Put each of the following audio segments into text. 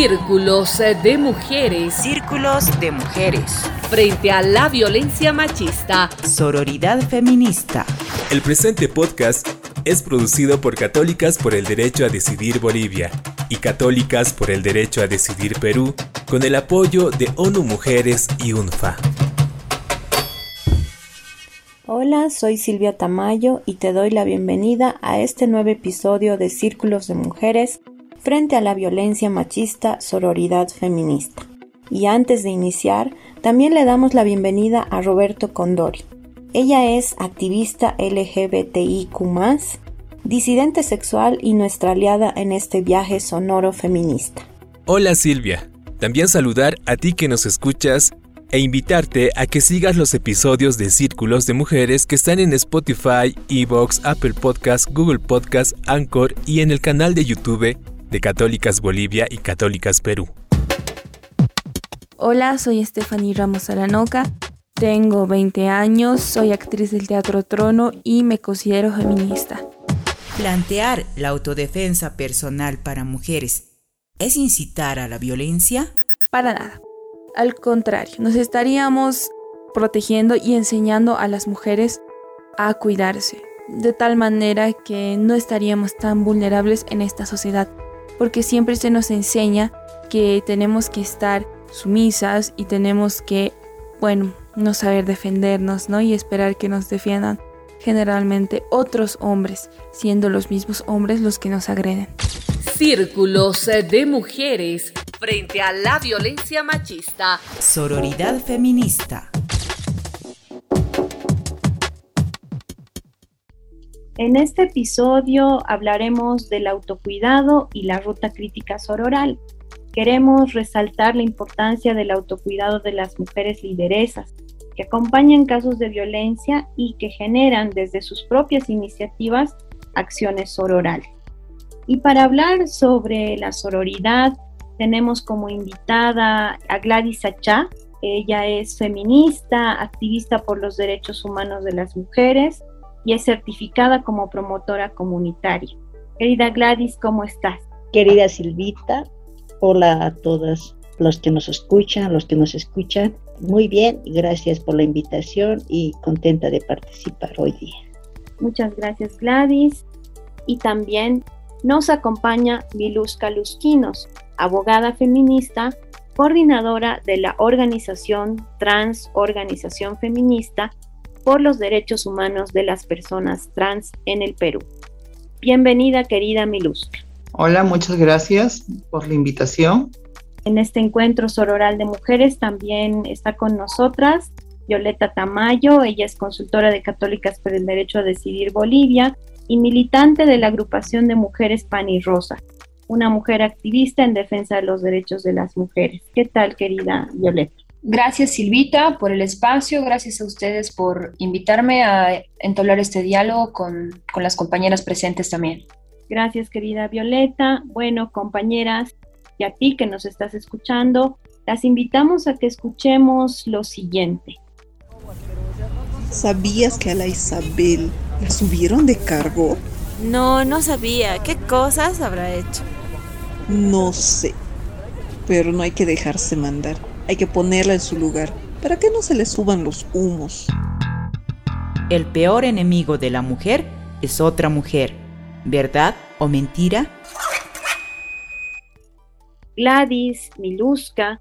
Círculos de mujeres. Círculos de mujeres. Frente a la violencia machista. Sororidad feminista. El presente podcast es producido por Católicas por el Derecho a Decidir Bolivia y Católicas por el Derecho a Decidir Perú con el apoyo de ONU Mujeres y UNFA. Hola, soy Silvia Tamayo y te doy la bienvenida a este nuevo episodio de Círculos de Mujeres frente a la violencia machista, sororidad feminista. Y antes de iniciar, también le damos la bienvenida a Roberto Condori. Ella es activista LGBTIQ, disidente sexual y nuestra aliada en este viaje sonoro feminista. Hola Silvia, también saludar a ti que nos escuchas e invitarte a que sigas los episodios de Círculos de Mujeres que están en Spotify, Evox, Apple Podcasts, Google Podcasts, Anchor y en el canal de YouTube de Católicas Bolivia y Católicas Perú. Hola, soy Stephanie Ramos Aranoca, tengo 20 años, soy actriz del Teatro Trono y me considero feminista. Plantear la autodefensa personal para mujeres es incitar a la violencia? Para nada. Al contrario, nos estaríamos protegiendo y enseñando a las mujeres a cuidarse, de tal manera que no estaríamos tan vulnerables en esta sociedad porque siempre se nos enseña que tenemos que estar sumisas y tenemos que, bueno, no saber defendernos, ¿no? Y esperar que nos defiendan generalmente otros hombres, siendo los mismos hombres los que nos agreden. Círculos de mujeres frente a la violencia machista. Sororidad feminista. En este episodio hablaremos del autocuidado y la ruta crítica sororal. Queremos resaltar la importancia del autocuidado de las mujeres lideresas, que acompañan casos de violencia y que generan desde sus propias iniciativas acciones sororales. Y para hablar sobre la sororidad, tenemos como invitada a Gladys Achá. Ella es feminista, activista por los derechos humanos de las mujeres y es certificada como promotora comunitaria. Querida Gladys, ¿cómo estás? Querida Silvita, hola a todos los que nos escuchan, los que nos escuchan. Muy bien, gracias por la invitación y contenta de participar hoy día. Muchas gracias Gladys. Y también nos acompaña Miluska Lusquinos, abogada feminista, coordinadora de la organización Trans Organización Feminista por los derechos humanos de las personas trans en el Perú. Bienvenida, querida Milus. Hola, muchas gracias por la invitación. En este encuentro sororal de mujeres también está con nosotras Violeta Tamayo, ella es consultora de Católicas por el Derecho a Decidir Bolivia y militante de la agrupación de mujeres Pan y Rosa, una mujer activista en defensa de los derechos de las mujeres. ¿Qué tal, querida Violeta? Gracias Silvita por el espacio, gracias a ustedes por invitarme a entablar este diálogo con, con las compañeras presentes también. Gracias querida Violeta. Bueno, compañeras, y a ti que nos estás escuchando, las invitamos a que escuchemos lo siguiente. ¿Sabías que a la Isabel la subieron de cargo? No, no sabía. ¿Qué cosas habrá hecho? No sé, pero no hay que dejarse mandar hay que ponerla en su lugar para que no se le suban los humos. El peor enemigo de la mujer es otra mujer, ¿verdad o mentira? Gladys, Miluska,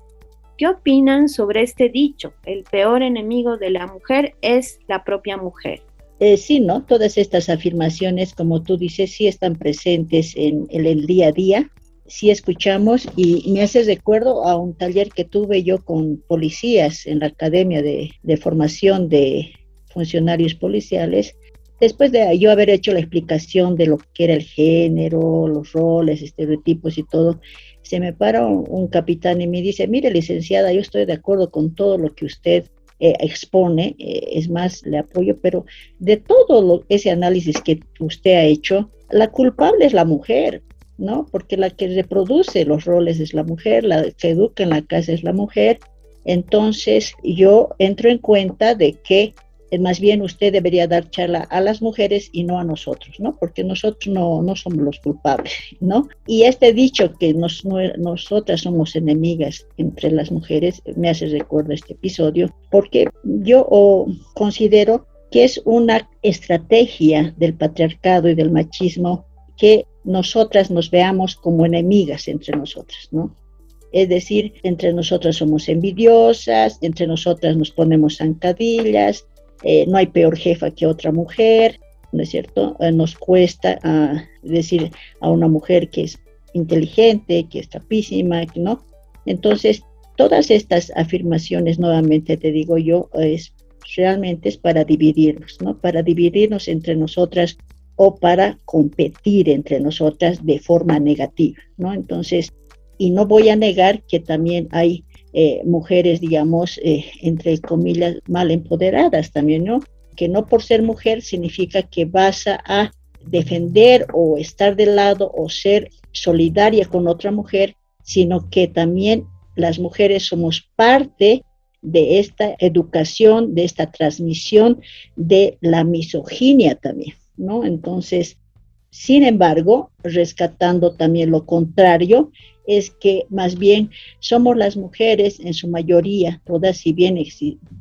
¿qué opinan sobre este dicho? El peor enemigo de la mujer es la propia mujer. Eh, sí, ¿no? Todas estas afirmaciones, como tú dices, sí están presentes en el día a día sí escuchamos y me hace recuerdo a un taller que tuve yo con policías en la Academia de, Formación de Funcionarios Policiales. Después de yo haber hecho la explicación de lo que era el género, los roles, estereotipos y todo, se me para un, capitán y me dice, mire licenciada, yo estoy de acuerdo con todo lo que usted eh, expone, eh, es más, le apoyo, pero de todo ese análisis que usted ha hecho, la culpable es la mujer, ¿no? Porque la que reproduce los roles es la mujer, la que educa en la casa es la mujer. Entonces yo entro en cuenta de que más bien usted debería dar charla a las mujeres y no a nosotros, ¿no? Porque nosotros no, no somos los culpables, ¿no? Y este dicho que nos, nosotras somos enemigas entre las mujeres me hace recuerdo este episodio, porque yo considero que es una estrategia del patriarcado y del machismo que nosotras nos veamos como enemigas entre nosotras, ¿no? Es decir, entre nosotras somos envidiosas, entre nosotras nos ponemos zancadillas, eh, no hay peor jefa que otra mujer, ¿no es cierto? Eh, nos cuesta ah, decir a una mujer que es inteligente, que es tapísima, ¿no? Entonces, todas estas afirmaciones, nuevamente te digo yo, es realmente es para dividirnos, ¿no? Para dividirnos entre nosotras o para competir entre nosotras de forma negativa, ¿no? Entonces, y no voy a negar que también hay eh, mujeres, digamos, eh, entre comillas, mal empoderadas también, ¿no? Que no por ser mujer significa que vas a defender o estar de lado o ser solidaria con otra mujer, sino que también las mujeres somos parte de esta educación, de esta transmisión de la misoginia también, ¿no? Entonces, sin embargo, rescatando también lo contrario, es que más bien somos las mujeres en su mayoría, todas si bien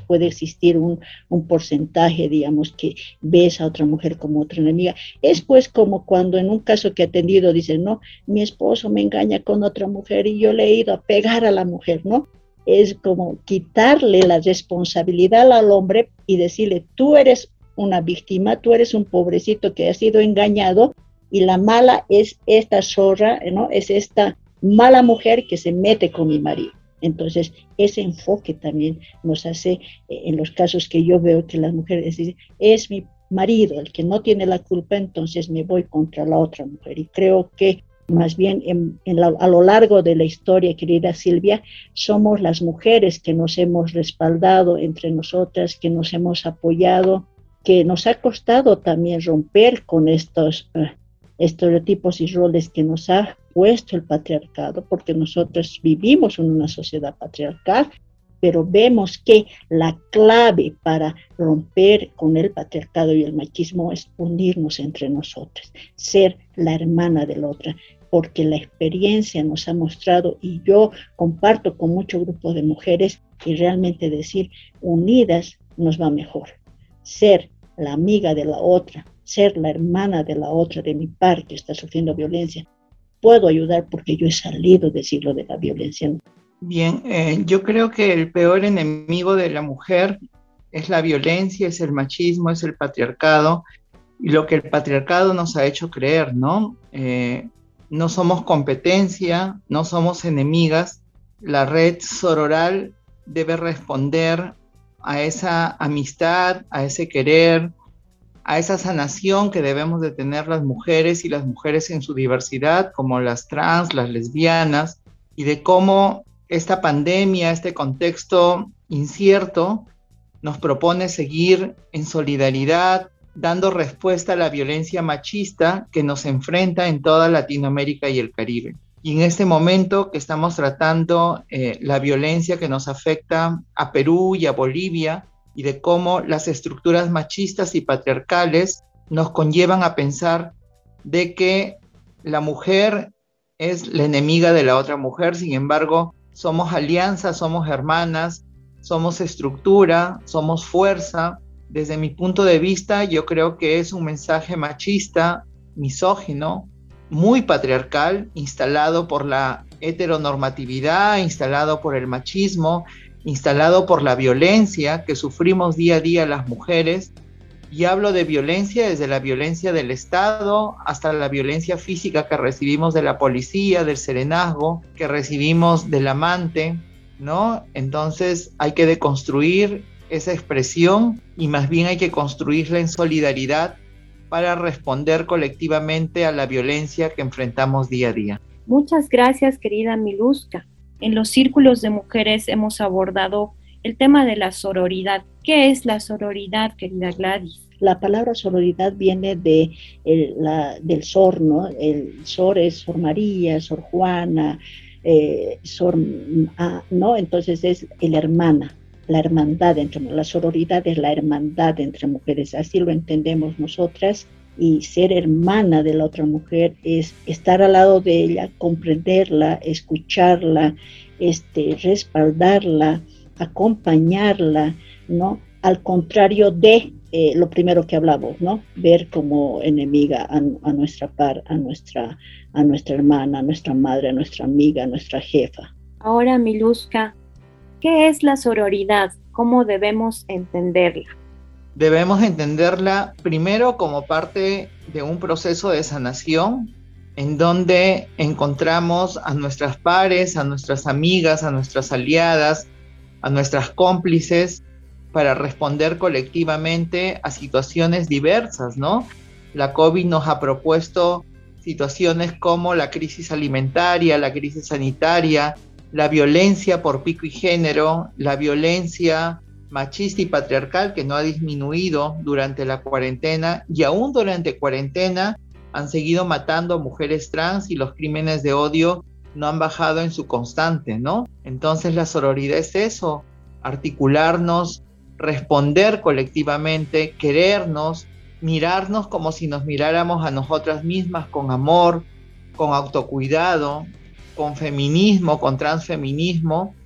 puede existir un, porcentaje, digamos, que ves a otra mujer como otra enemiga, es pues como cuando en un caso que he atendido dicen, no, mi esposo me engaña con otra mujer y yo le he ido a pegar a la mujer, ¿no? Es como quitarle la responsabilidad al hombre y decirle, tú eres una víctima, tú eres un pobrecito que ha sido engañado y la mala es esta zorra, ¿no? Es esta mala mujer que se mete con mi marido. Entonces, ese enfoque también nos hace, eh, en los casos que yo veo que las mujeres dicen, es mi marido el que no tiene la culpa, entonces me voy contra la otra mujer. Y creo que más bien en, a lo largo de la historia, querida Silvia, somos las mujeres que nos hemos respaldado entre nosotras, que nos hemos apoyado, que nos ha costado también romper con estos eh, estereotipos y roles que nos ha puesto el patriarcado, porque nosotros vivimos en una sociedad patriarcal, pero vemos que la clave para romper con el patriarcado y el machismo es unirnos entre nosotros, ser la hermana de la otra, porque la experiencia nos ha mostrado, y yo comparto con muchos grupos de mujeres, y realmente decir, unidas nos va mejor. Ser la amiga de la otra, ser la hermana de la otra, de mi par que está sufriendo violencia, puedo ayudar porque yo he salido del siglo de la violencia. Bien, eh, yo creo que el peor enemigo de la mujer es la violencia, es el machismo, es el patriarcado y lo que el patriarcado nos ha hecho creer, ¿no? Eh, no somos competencia, no somos enemigas. La red sororal debe responder a esa amistad, a ese querer, a esa sanación que debemos de tener las mujeres y las mujeres en su diversidad, como las trans, las lesbianas, y de cómo esta pandemia, este contexto incierto, nos propone seguir en solidaridad, dando respuesta a la violencia machista que nos enfrenta en toda Latinoamérica y el Caribe. Y en este momento que estamos tratando eh, la violencia que nos afecta a Perú y a Bolivia, y de cómo las estructuras machistas y patriarcales nos conllevan a pensar de que la mujer es la enemiga de la otra mujer, sin embargo, somos alianzas, somos hermanas, somos estructura, somos fuerza. Desde mi punto de vista, yo creo que es un mensaje machista, misógino, muy patriarcal, instalado por la heteronormatividad, instalado por el machismo, instalado por la violencia que sufrimos día a día las mujeres. Y hablo de violencia desde la violencia del Estado hasta la violencia física que recibimos de la policía, del serenazgo, que recibimos del amante, ¿no? Entonces hay que deconstruir esa expresión y más bien hay que construirla en solidaridad para responder colectivamente a la violencia que enfrentamos día a día. Muchas gracias, querida Miluska. En los círculos de mujeres hemos abordado el tema de la sororidad. ¿Qué es la sororidad, querida Gladys? La palabra sororidad viene de del Sor, ¿no? El Sor es Sor María, Sor Juana, eh, Sor, ah, ¿no? Entonces es el hermana. La hermandad entre la sororidad es la hermandad entre mujeres, así lo entendemos nosotras y ser hermana de la otra mujer es estar al lado de ella, comprenderla, escucharla, este, respaldarla, acompañarla, ¿no? Al contrario de eh, lo primero que hablamos, ¿no? Ver como enemiga a, nuestra par, a nuestra, a nuestra hermana, a nuestra madre, a nuestra amiga, a nuestra jefa. Ahora, Miluska, ¿qué es la sororidad? ¿Cómo debemos entenderla? Debemos entenderla primero como parte de un proceso de sanación en donde encontramos a nuestras pares, a nuestras amigas, a nuestras aliadas, a nuestras cómplices para responder colectivamente a situaciones diversas, ¿no? La COVID nos ha propuesto situaciones como la crisis alimentaria, la crisis sanitaria, la violencia por pico y género, la violencia machista y patriarcal que no ha disminuido durante la cuarentena y aún durante cuarentena han seguido matando a mujeres trans y los crímenes de odio no han bajado en su constante, ¿no? Entonces la sororidad es eso, articularnos, responder colectivamente, querernos, mirarnos como si nos miráramos a nosotras mismas con amor, con autocuidado, con feminismo, con transfeminismo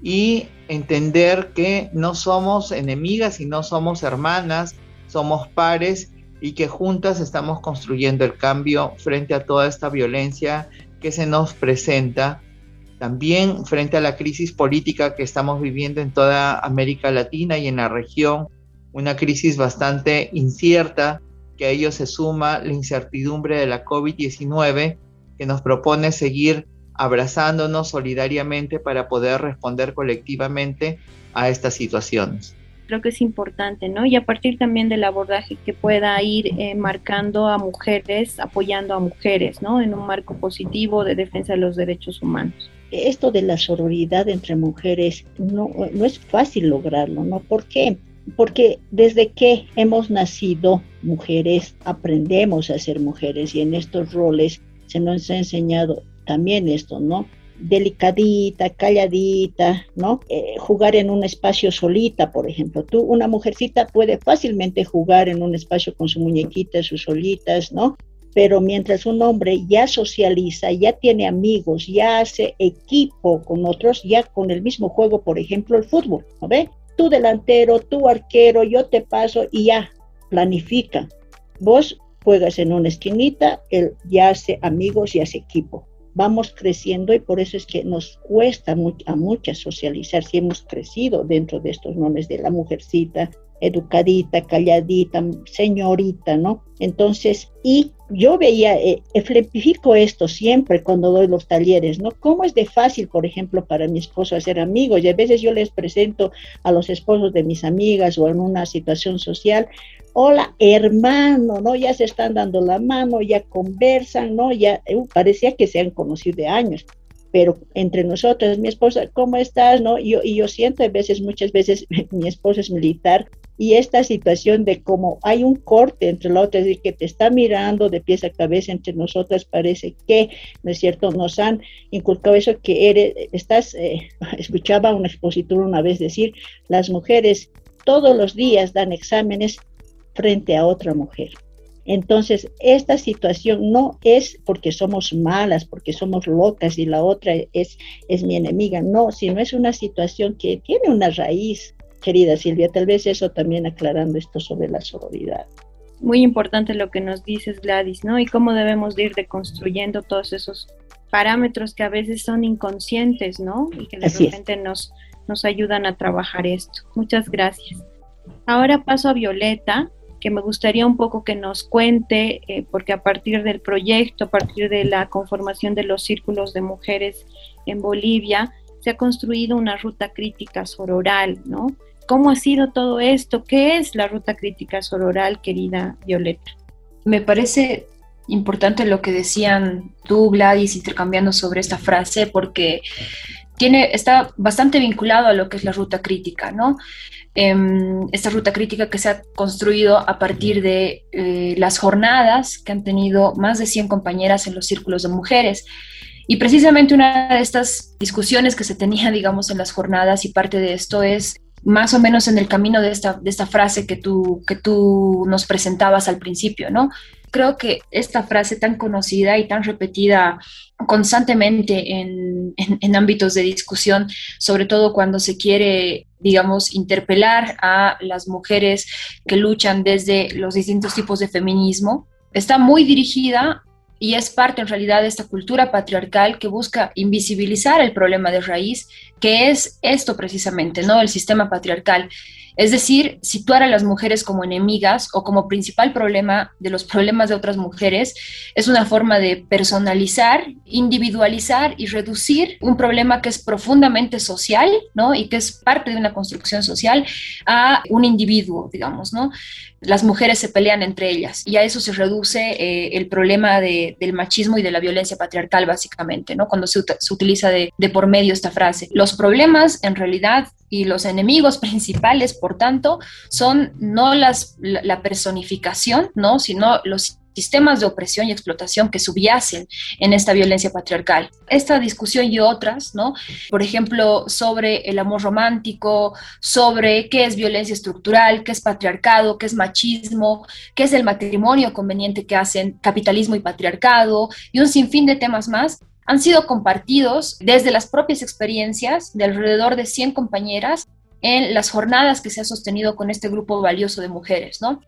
y entender que no somos enemigas y no somos hermanas, somos pares y que juntas estamos construyendo el cambio frente a toda esta violencia que se nos presenta también frente a la crisis política que estamos viviendo en toda América Latina y en la región, una crisis bastante incierta, que a ello se suma la incertidumbre de la COVID-19, que nos propone seguir abrazándonos solidariamente para poder responder colectivamente a estas situaciones. Creo que es importante, ¿no? Y a partir también del abordaje que pueda ir eh, marcando a mujeres, apoyando a mujeres, ¿no? En un marco positivo de defensa de los derechos humanos esto de la sororidad entre mujeres no, no es fácil lograrlo, ¿no? ¿Por qué? Porque desde que hemos nacido mujeres, aprendemos a ser mujeres y en estos roles se nos ha enseñado también esto, ¿no? Delicadita, calladita, ¿no? Eh, jugar en un espacio solita, por ejemplo. Tú, una mujercita puede fácilmente jugar en un espacio con su muñequita, sus solitas, ¿no? pero mientras un hombre ya socializa, ya tiene amigos, ya hace equipo con otros, ya con el mismo juego, por ejemplo, el fútbol, ¿no ve? Tú delantero, tú arquero, yo te paso y ya, planifica. Vos juegas en una esquinita, él ya hace amigos y hace equipo. Vamos creciendo y por eso es que nos cuesta a muchas socializar si hemos crecido dentro de estos nombres de la mujercita, educadita, calladita, señorita, ¿no? Entonces, y yo veía, eh, ejemplifico esto siempre cuando doy los talleres, ¿no? ¿Cómo es de fácil, por ejemplo, para mi esposo hacer amigos? Y a veces yo les presento a los esposos de mis amigas o en una situación social, hola, hermano, ¿no? Ya se están dando la mano, ya conversan, ¿no? Ya uh, parecía que se han conocido de años pero entre nosotros, mi esposa, ¿cómo estás? ¿No? Y yo siento a veces, muchas veces, mi esposo es militar y esta situación de cómo hay un corte entre la otra, es decir, que te está mirando de pies a cabeza entre nosotras, parece que, ¿no es cierto?, nos han inculcado eso que eres, estás, eh, escuchaba a un expositor una vez decir, las mujeres todos los días dan exámenes frente a otra mujer. Entonces, esta situación no es porque somos malas, porque somos locas y la otra es, es mi enemiga, no, sino es una situación que tiene una raíz querida Silvia. Tal vez eso también aclarando esto sobre la sororidad. Muy importante lo que nos dices, Gladys, ¿no? Y cómo debemos ir deconstruyendo todos esos parámetros que a veces son inconscientes, ¿no? Y que de repente nos, nos ayudan a trabajar esto. Muchas gracias. Ahora paso a Violeta, que me gustaría un poco que nos cuente, eh, porque a partir del proyecto, a partir de la conformación de los círculos de mujeres en Bolivia, se ha construido una ruta crítica sororal, ¿no? ¿Cómo ha sido todo esto? ¿Qué es la ruta crítica sororal, querida Violeta? Me parece importante lo que decían tú, Gladys, intercambiando sobre esta frase, porque tiene, está bastante vinculado a lo que es la ruta crítica, ¿no? Em, esta ruta crítica que se ha construido a partir de eh, las jornadas que han tenido más de 100 compañeras en los círculos de mujeres Y precisamente una de estas discusiones que se tenía, digamos, en las jornadas y parte de esto es más o menos en el camino de esta, de esta frase que tú, que tú nos presentabas al principio, ¿no? Creo que esta frase tan conocida y tan repetida constantemente en, en, ámbitos de discusión, sobre todo cuando se quiere, digamos, interpelar a las mujeres que luchan desde los distintos tipos de feminismo, está muy dirigida y es parte en realidad de esta cultura patriarcal que busca invisibilizar el problema de raíz, que es esto precisamente, ¿no? El sistema patriarcal. Es decir, situar a las mujeres como enemigas o como principal problema de los problemas de otras mujeres es una forma de personalizar, individualizar y reducir un problema que es profundamente social, ¿no? Y que es parte de una construcción social a un individuo, digamos, ¿no? Las mujeres se pelean entre ellas y a eso se reduce eh, el problema del machismo y de la violencia patriarcal, básicamente, ¿no? Cuando se, utiliza de, de por medio esta frase. Los problemas, en realidad, y los enemigos principales, por tanto, son no las, la, personificación, ¿no? sino los sistemas de opresión y explotación que subyacen en esta violencia patriarcal. Esta discusión y otras, ¿no? Por ejemplo, sobre el amor romántico, sobre qué es violencia estructural, qué es patriarcado, qué es machismo, qué es el matrimonio conveniente que hacen capitalismo y patriarcado, y un sinfín de temas más, han sido compartidos desde las propias experiencias de alrededor de 100 compañeras en las jornadas que se ha sostenido con este grupo valioso de mujeres, ¿no?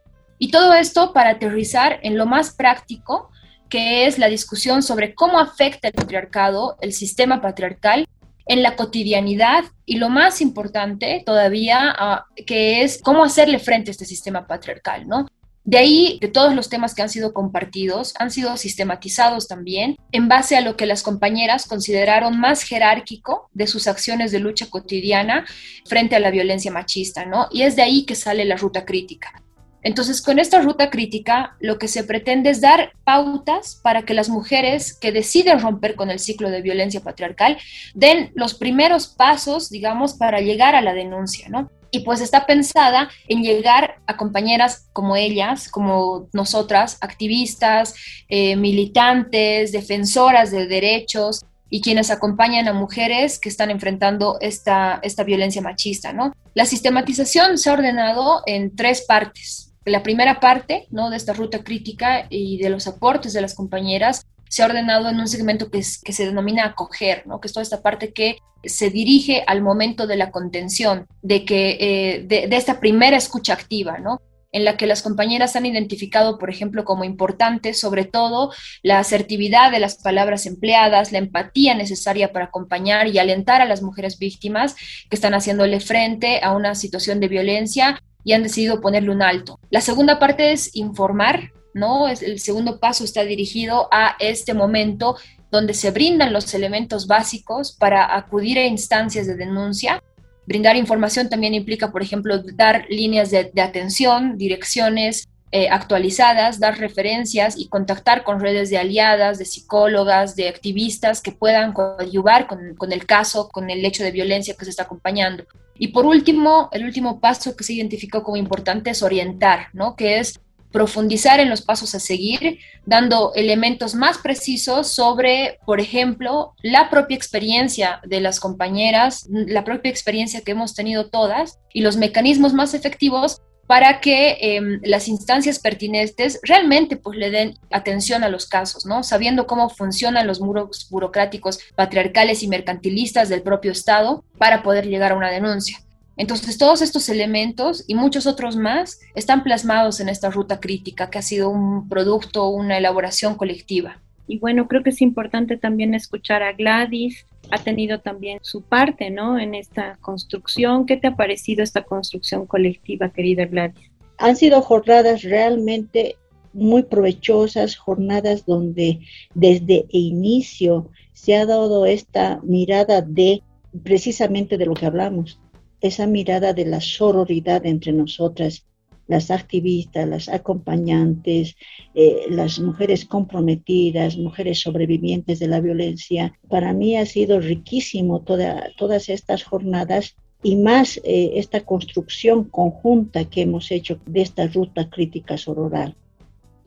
Y todo esto para aterrizar en lo más práctico, que es la discusión sobre cómo afecta el patriarcado, el sistema patriarcal, en la cotidianidad y lo más importante todavía, ah, que es cómo hacerle frente a este sistema patriarcal, ¿no? De ahí, de todos los temas que han sido compartidos, han sido sistematizados también en base a lo que las compañeras consideraron más jerárquico de sus acciones de lucha cotidiana frente a la violencia machista, ¿no? Y es de ahí que sale la ruta crítica. Entonces, con esta ruta crítica, lo que se pretende es dar pautas para que las mujeres que deciden romper con el ciclo de violencia patriarcal den los primeros pasos, digamos, para llegar a la denuncia, ¿no? y pues está pensada en llegar a compañeras como ellas, como nosotras, activistas, eh, militantes, defensoras de derechos y quienes acompañan a mujeres que están enfrentando esta, esta violencia machista, ¿no? La sistematización se ha ordenado en tres partes. La primera parte, ¿no? De esta ruta crítica y de los aportes de las compañeras se ha ordenado en un segmento que, que se denomina acoger, ¿no? que es toda esta parte que se dirige al momento de la contención, de, que, eh, de, esta primera escucha activa, ¿no? en la que las compañeras han identificado, por ejemplo, como importante, sobre todo, la asertividad de las palabras empleadas, la empatía necesaria para acompañar y alentar a las mujeres víctimas que están haciéndole frente a una situación de violencia y han decidido ponerle un alto. La segunda parte es informar, ¿no? El segundo paso está dirigido a este momento donde se brindan los elementos básicos para acudir a instancias de denuncia. Brindar información también implica, por ejemplo, dar líneas de, atención, direcciones eh, actualizadas, dar referencias y contactar con redes de aliadas, de psicólogas, de activistas que puedan coadyuvar con, con el caso, con el hecho de violencia que se está acompañando. Y por último, el último paso que se identificó como importante es orientar, ¿no? Que es profundizar en los pasos a seguir, dando elementos más precisos sobre, por ejemplo, la propia experiencia de las compañeras, la propia experiencia que hemos tenido todas y los mecanismos más efectivos para que em, las instancias pertinentes realmente pues le den atención a los casos, ¿no? Sabiendo cómo funcionan los muros burocráticos patriarcales y mercantilistas del propio Estado para poder llegar a una denuncia. Entonces, todos estos elementos y muchos otros más están plasmados en esta ruta crítica, que ha sido un producto, una elaboración colectiva. Y bueno, creo que es importante también escuchar a Gladys, ha tenido también su parte, ¿no? En esta construcción. ¿Qué te ha parecido esta construcción colectiva, querida Gladys? Han sido jornadas realmente muy provechosas, jornadas donde desde el inicio se ha dado esta mirada de precisamente de lo que hablamos, esa mirada de la sororidad entre nosotras, las activistas, las acompañantes, eh, las mujeres comprometidas, mujeres sobrevivientes de la violencia. Para mí ha sido riquísimo todas estas jornadas y más eh, esta construcción conjunta que hemos hecho de esta ruta crítica sororal.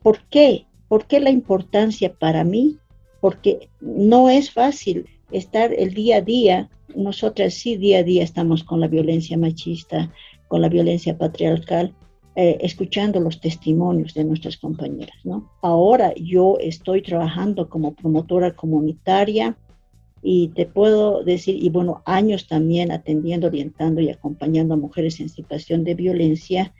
¿Por qué? ¿Por qué la importancia para mí? porque no es fácil estar el día a día. Nosotras sí día a día estamos con la violencia machista, con la violencia patriarcal, eh, escuchando los testimonios de nuestras compañeras. ¿no? Ahora yo estoy trabajando como promotora comunitaria y te puedo decir, y bueno, años también atendiendo, orientando y acompañando a mujeres en situación de violencia.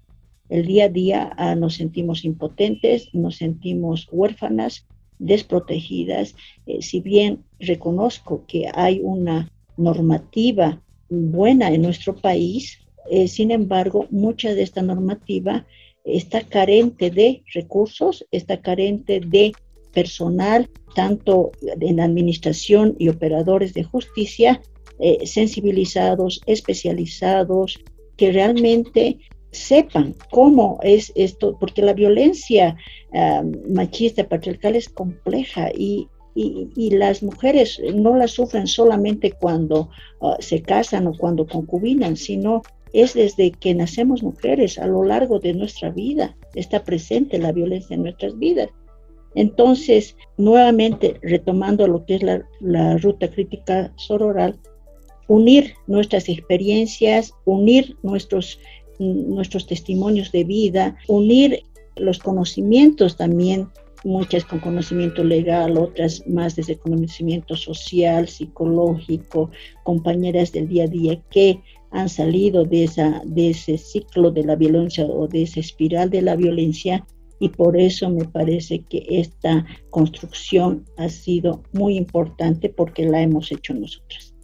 El día a día ah, nos sentimos impotentes, nos sentimos huérfanas, desprotegidas, eh, si bien reconozco que hay una normativa buena en nuestro país, eh, sin embargo, mucha de esta normativa está carente de recursos, está carente de personal, tanto en administración y operadores de justicia, eh, sensibilizados, especializados, que realmente sepan cómo es esto, porque la violencia machista patriarcal es compleja y, las mujeres no la sufren solamente cuando ah, se casan o cuando concubinan, sino es desde que nacemos mujeres a lo largo de nuestra vida, está presente la violencia en nuestras vidas. Entonces, nuevamente, retomando lo que es la, ruta crítica sororal, unir nuestras experiencias, unir nuestros nuestros testimonios de vida, unir los conocimientos también, muchas con conocimiento legal, otras más desde conocimiento social, psicológico, compañeras del día a día que han salido de, esa, de ese ciclo de la violencia o de esa espiral de la violencia y por eso me parece que esta construcción ha sido muy importante porque la hemos hecho nosotras.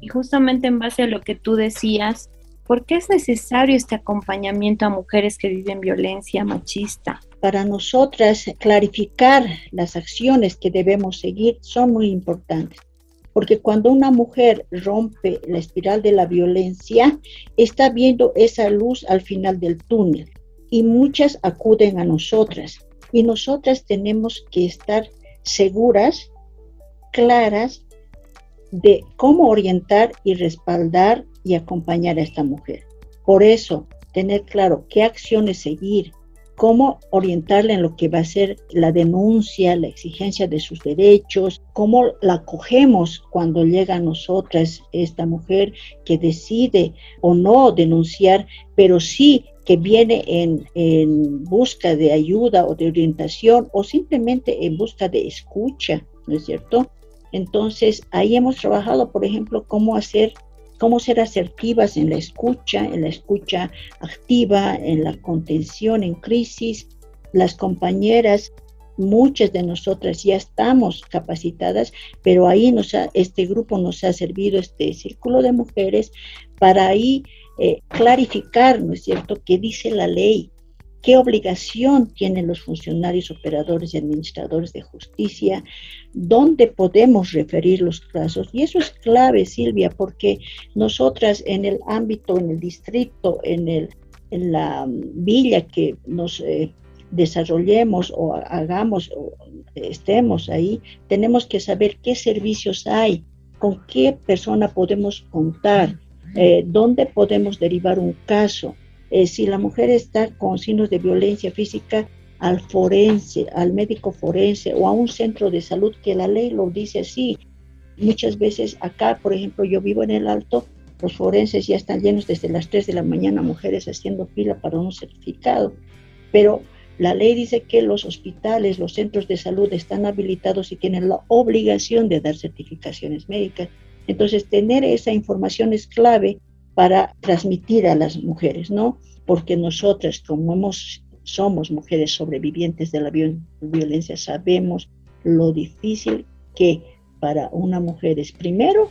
Y justamente en base a lo que tú decías, ¿Por qué es necesario este acompañamiento a mujeres que viven violencia machista? Para nosotras, clarificar las acciones que debemos seguir son muy importantes. Porque cuando una mujer rompe la espiral de la violencia, está viendo esa luz al final del túnel. Y muchas acuden a nosotras. Y nosotras tenemos que estar seguras, claras, de cómo orientar y respaldar y acompañar a esta mujer. Por eso, tener claro qué acciones seguir, cómo orientarla en lo que va a ser la denuncia, la exigencia de sus derechos, cómo la acogemos cuando llega a nosotras esta mujer que decide o no denunciar, pero sí que viene en, en busca de ayuda o de orientación o simplemente en busca de escucha, ¿no es cierto? Entonces, ahí hemos trabajado, por ejemplo, cómo hacer cómo ser asertivas en la escucha, en la escucha activa, en la contención en crisis. Las compañeras, muchas de nosotras ya estamos capacitadas, pero ahí nos este grupo nos ha servido, este círculo de mujeres, para ahí eh, clarificar, ¿no es cierto?, qué dice la ley, qué obligación tienen los funcionarios, operadores y administradores de justicia, dónde podemos referir los casos. Y eso es clave, Silvia, porque nosotras en el ámbito, en el distrito, en, el, en la villa que nos eh, desarrollemos o hagamos o estemos ahí, tenemos que saber qué servicios hay, con qué persona podemos contar, eh, dónde podemos derivar un caso eh, si la mujer está con signos de violencia física, al forense, al médico forense o a un centro de salud que la ley lo dice así. Muchas veces acá, por ejemplo, yo vivo en el Alto, los forenses ya están llenos desde las 3 de la mañana, mujeres haciendo fila para un certificado, pero la ley dice que los hospitales, los centros de salud están habilitados y tienen la obligación de dar certificaciones médicas. Entonces, tener esa información es clave para transmitir a las mujeres, ¿no? Porque nosotras, como hemos, somos mujeres sobrevivientes de la violencia, sabemos lo difícil que para una mujer es primero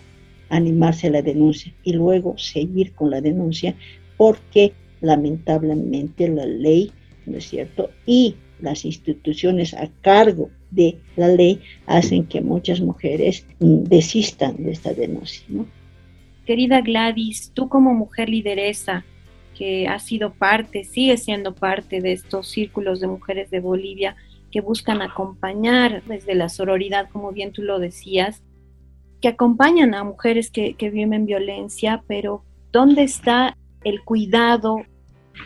animarse a la denuncia y luego seguir con la denuncia, porque lamentablemente la ley, ¿no es cierto? Y las instituciones a cargo de la ley hacen que muchas mujeres mm, desistan de esta denuncia, ¿no? Querida Gladys, tú como mujer lideresa que ha sido parte, sigue siendo parte de estos círculos de mujeres de Bolivia que buscan acompañar desde la sororidad, como bien tú lo decías, que acompañan a mujeres que, que viven violencia, pero ¿dónde está el cuidado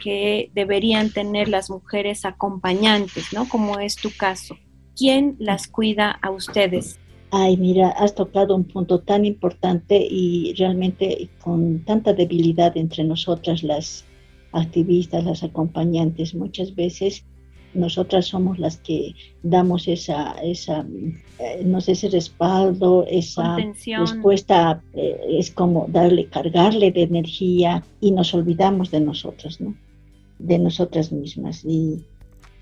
que deberían tener las mujeres acompañantes, ¿no? Como es tu caso. ¿quién las cuida a ustedes? Ay, mira, has tocado un punto tan importante y realmente con tanta debilidad entre nosotras las activistas, las acompañantes. Muchas veces nosotras somos las que damos esa, esa eh, no sé, ese respaldo, esa respuesta, eh, es como darle, cargarle de energía y nos olvidamos de nosotras, ¿no? De nosotras mismas. Y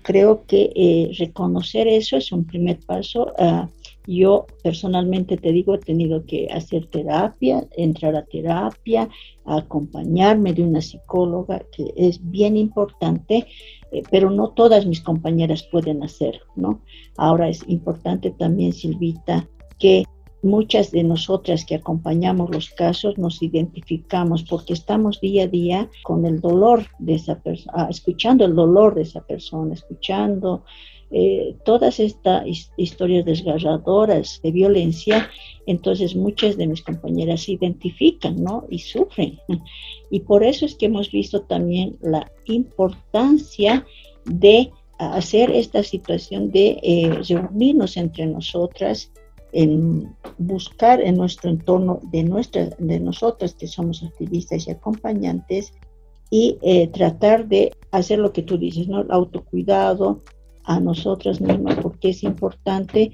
creo que eh, reconocer eso es un primer paso. Ah, yo personalmente te digo, he tenido que hacer terapia, entrar a terapia, acompañarme de una psicóloga, que es bien importante, eh, pero no todas mis compañeras pueden hacerlo, ¿no? Ahora es importante también, Silvita, que muchas de nosotras que acompañamos los casos nos identificamos porque estamos día a día con el dolor de esa persona, ah, escuchando el dolor de esa persona, escuchando eh, todas estas historias desgarradoras de violencia, entonces muchas de mis compañeras se identifican ¿no? y sufren. Y por eso es que hemos visto también la importancia de hacer esta situación de eh, reunirnos entre nosotras, en buscar en nuestro entorno de, nuestra, de nosotras que somos activistas y acompañantes y eh, tratar de hacer lo que tú dices, ¿no? El autocuidado, a nosotras mismas porque es importante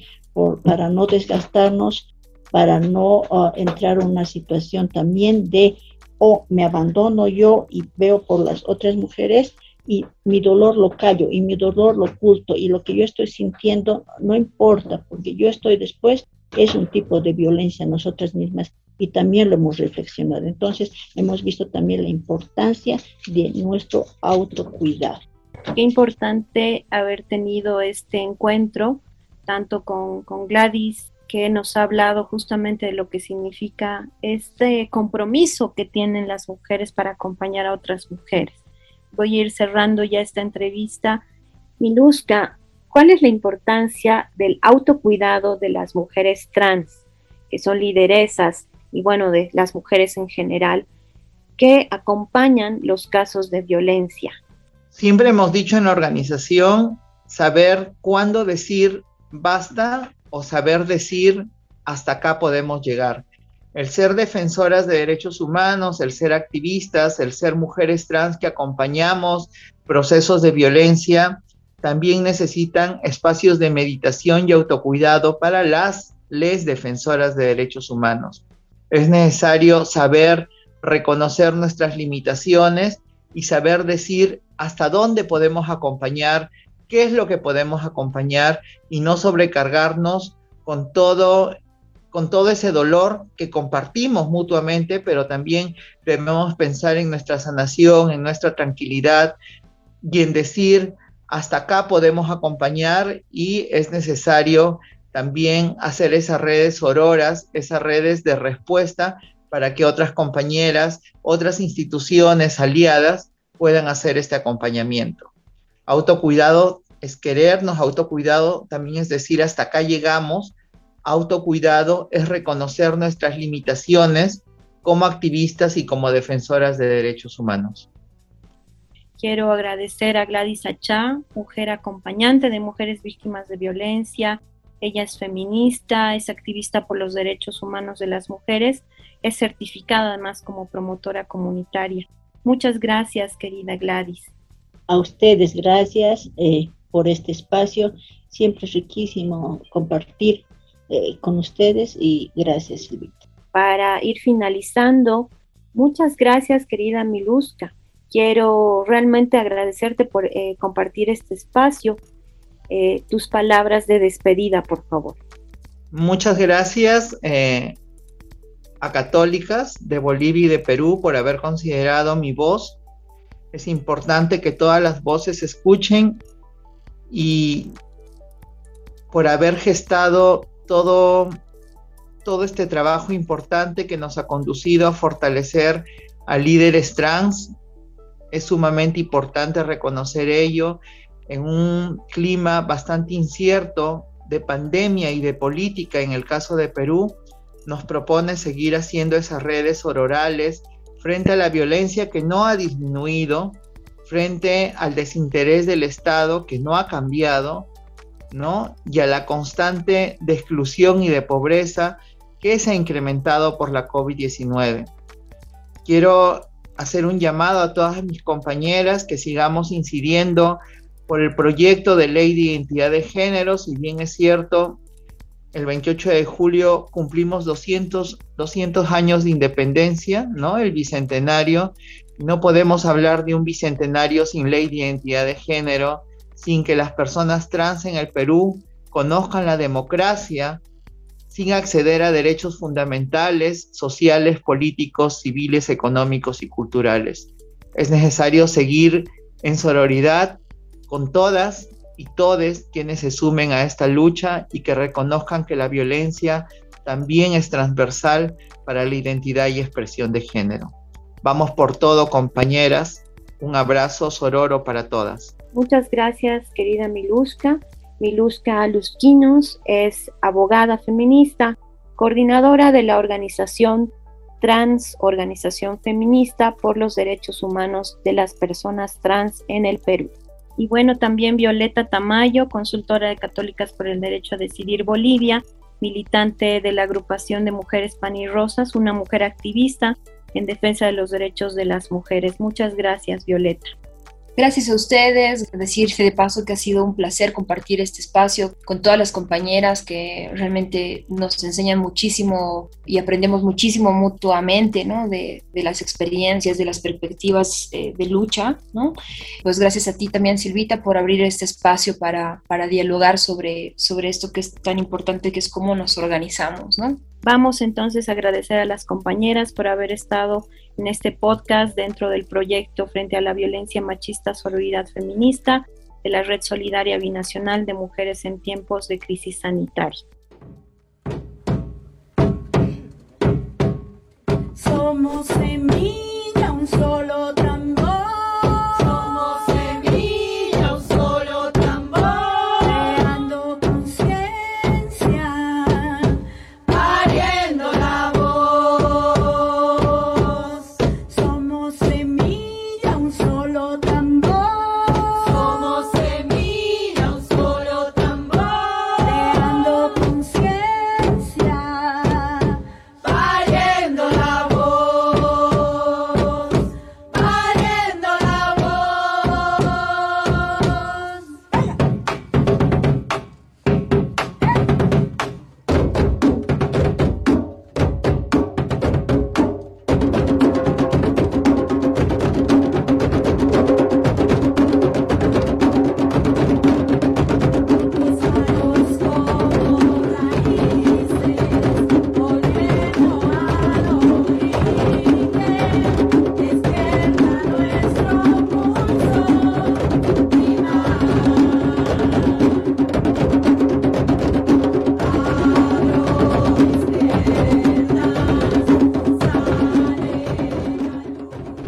para no desgastarnos, para no ah, entrar en una situación también de o me abandono yo y veo por las otras mujeres y mi dolor lo callo y mi dolor lo oculto y lo que yo estoy sintiendo no importa porque yo estoy después es un tipo de violencia a nosotras mismas y también lo hemos reflexionado. Entonces hemos visto también la importancia de nuestro autocuidado. Qué importante haber tenido este encuentro, tanto con, Gladys, que nos ha hablado justamente de lo que significa este compromiso que tienen las mujeres para acompañar a otras mujeres. Voy a ir cerrando ya esta entrevista. Miluska, ¿cuál es la importancia del autocuidado de las mujeres trans, que son lideresas, y bueno, de las mujeres en general, que acompañan los casos de violencia? Siempre hemos dicho en la organización saber cuándo decir basta o saber decir hasta acá podemos llegar. El ser defensoras de derechos humanos, el ser activistas, el ser mujeres trans que acompañamos procesos de violencia, también necesitan espacios de meditación y autocuidado para las les defensoras de derechos humanos. Es necesario saber reconocer nuestras limitaciones y saber decir hasta dónde podemos acompañar, qué es lo que podemos acompañar y no sobrecargarnos con todo con todo ese dolor que compartimos mutuamente, pero también debemos pensar en nuestra sanación, en nuestra tranquilidad y en decir, hasta acá podemos acompañar y es necesario también hacer esas redes auroras, esas redes de respuesta para que otras compañeras, otras instituciones aliadas puedan hacer este acompañamiento. Autocuidado es querernos, autocuidado también es decir, hasta acá llegamos. Autocuidado es reconocer nuestras limitaciones como activistas y como defensoras de derechos humanos. Quiero agradecer a Gladys Achá, mujer acompañante de mujeres víctimas de violencia. Ella es feminista, es activista por los derechos humanos de las mujeres, es certificada además como promotora comunitaria. Muchas gracias, querida Gladys. A ustedes, gracias eh, por este espacio. Siempre es riquísimo compartir eh, con ustedes y gracias, Silvita. Para ir finalizando, muchas gracias, querida Miluska. Quiero realmente agradecerte por eh, compartir este espacio. tus palabras de despedida, por favor. Muchas gracias a católicas de Bolivia y de Perú por haber considerado mi voz. Es importante que todas las voces se escuchen y por haber gestado todo, todo este trabajo importante que nos ha conducido a fortalecer a líderes trans. Es sumamente importante reconocer ello en un clima bastante incierto de pandemia y de política en el caso de Perú nos propone seguir haciendo esas redes orales frente a la violencia que no ha disminuido, frente al desinterés del Estado que no ha cambiado ¿no? y a la constante de exclusión y de pobreza que se ha incrementado por la COVID-19. Quiero hacer un llamado a todas mis compañeras que sigamos incidiendo por el proyecto de ley de identidad de género, si bien es cierto, el 28 de julio cumplimos 200, 200 años de independencia, ¿no? El bicentenario. No podemos hablar de un bicentenario sin ley de identidad de género, sin que las personas trans en el Perú conozcan la democracia, sin acceder a derechos fundamentales, sociales, políticos, civiles, económicos y culturales. Es necesario seguir en sororidad con todas y todes quienes se sumen a esta lucha y que reconozcan que la violencia también es transversal para la identidad y expresión de género. Vamos por todo, compañeras. Un abrazo sororo para todas. Muchas gracias, querida Miluska. Miluska Luzquinos es abogada feminista, coordinadora de la organización Trans, Organización Feminista por los Derechos Humanos de las Personas Trans en el Perú. Y bueno, también Violeta Tamayo, consultora de Católicas por el Derecho a Decidir Bolivia, militante de la agrupación de mujeres pan y rosas, una mujer activista en defensa de los derechos de las mujeres. Muchas gracias, Violeta. Gracias a ustedes, decirse de paso que ha sido un placer compartir este espacio con todas las compañeras que realmente nos enseñan muchísimo y aprendemos muchísimo mutuamente, ¿no? De, de las experiencias, de las perspectivas de, de, lucha, ¿no? Pues gracias a ti también, Silvita, por abrir este espacio para, para dialogar sobre, sobre esto que es tan importante, que es cómo nos organizamos, ¿no? Vamos entonces a agradecer a las compañeras por haber estado en este podcast dentro del proyecto frente a la violencia machista sororidad feminista de la Red Solidaria Binacional de Mujeres en Tiempos de Crisis Sanitaria. Somos semilla, un solo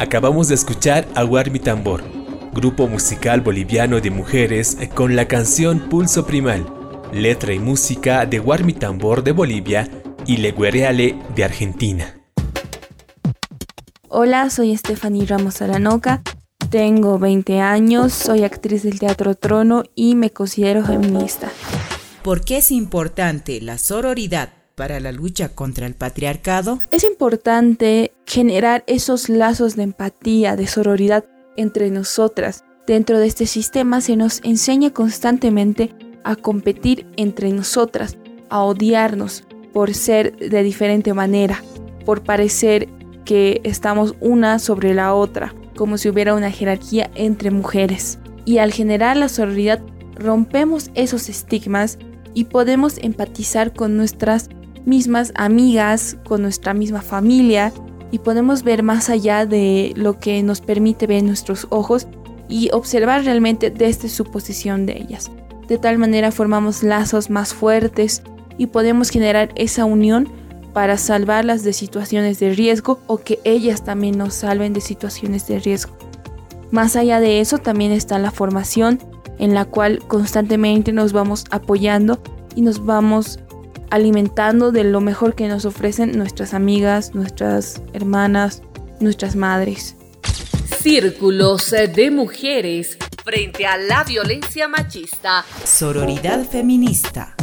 Acabamos de escuchar a Guarmi Tambor, grupo musical boliviano de mujeres con la canción Pulso Primal, letra y música de Guarmi Tambor de Bolivia y Leguereale de Argentina. Hola, soy Stephanie Ramos Aranoca, tengo 20 años, soy actriz del Teatro Trono y me considero feminista. ¿Por qué es importante la sororidad para la lucha contra el patriarcado? Es importante generar esos lazos de empatía, de sororidad entre nosotras. Dentro de este sistema se nos enseña constantemente a competir entre nosotras, a odiarnos por ser de diferente manera, por parecer que estamos una sobre la otra, como si hubiera una jerarquía entre mujeres. Y al generar la sororidad rompemos esos estigmas y podemos empatizar con nuestras mismas amigas, con nuestra misma familia y podemos ver más allá de lo que nos permite ver nuestros ojos y observar realmente desde su posición de ellas. De tal manera formamos lazos más fuertes y podemos generar esa unión para salvarlas de situaciones de riesgo o que ellas también nos salven de situaciones de riesgo. Más allá de eso también está la formación en la cual constantemente nos vamos apoyando y nos vamos alimentando de lo mejor que nos ofrecen nuestras amigas, nuestras hermanas, nuestras madres. Círculos de mujeres frente a la violencia machista. Sororidad feminista.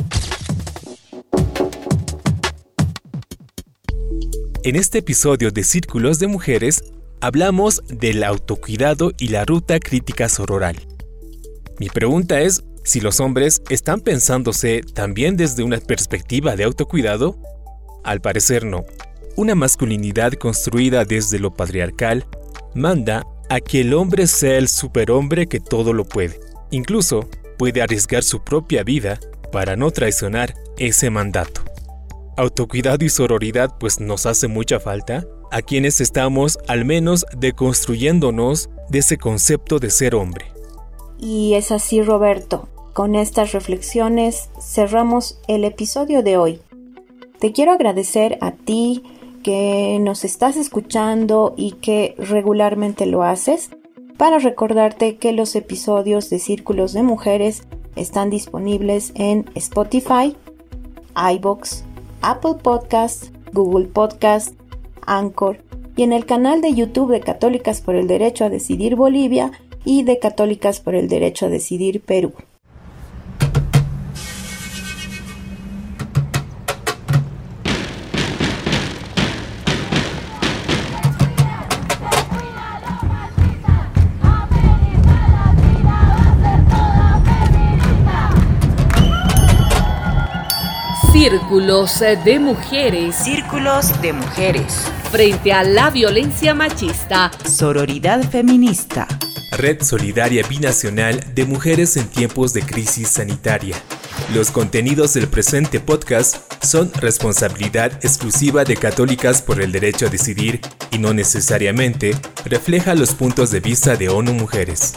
En este episodio de Círculos de Mujeres hablamos del autocuidado y la ruta crítica sororal. Mi pregunta es si los hombres están pensándose también desde una perspectiva de autocuidado. Al parecer no. Una masculinidad construida desde lo patriarcal manda a que el hombre sea el superhombre que todo lo puede. Incluso puede arriesgar su propia vida para no traicionar ese mandato. Autocuidado y sororidad pues nos hace mucha falta a quienes estamos al menos deconstruyéndonos de ese concepto de ser hombre. Y es así Roberto. Con estas reflexiones cerramos el episodio de hoy. Te quiero agradecer a ti que nos estás escuchando y que regularmente lo haces para recordarte que los episodios de Círculos de Mujeres están disponibles en Spotify, iBox, Apple Podcast, Google Podcast, Anchor y en el canal de YouTube de Católicas por el Derecho a Decidir Bolivia y de Católicas por el Derecho a Decidir Perú. Círculos de mujeres. Círculos de mujeres. Frente a la violencia machista. Sororidad feminista. Red Solidaria Binacional de Mujeres en tiempos de crisis sanitaria. Los contenidos del presente podcast son responsabilidad exclusiva de Católicas por el Derecho a Decidir y no necesariamente refleja los puntos de vista de ONU Mujeres.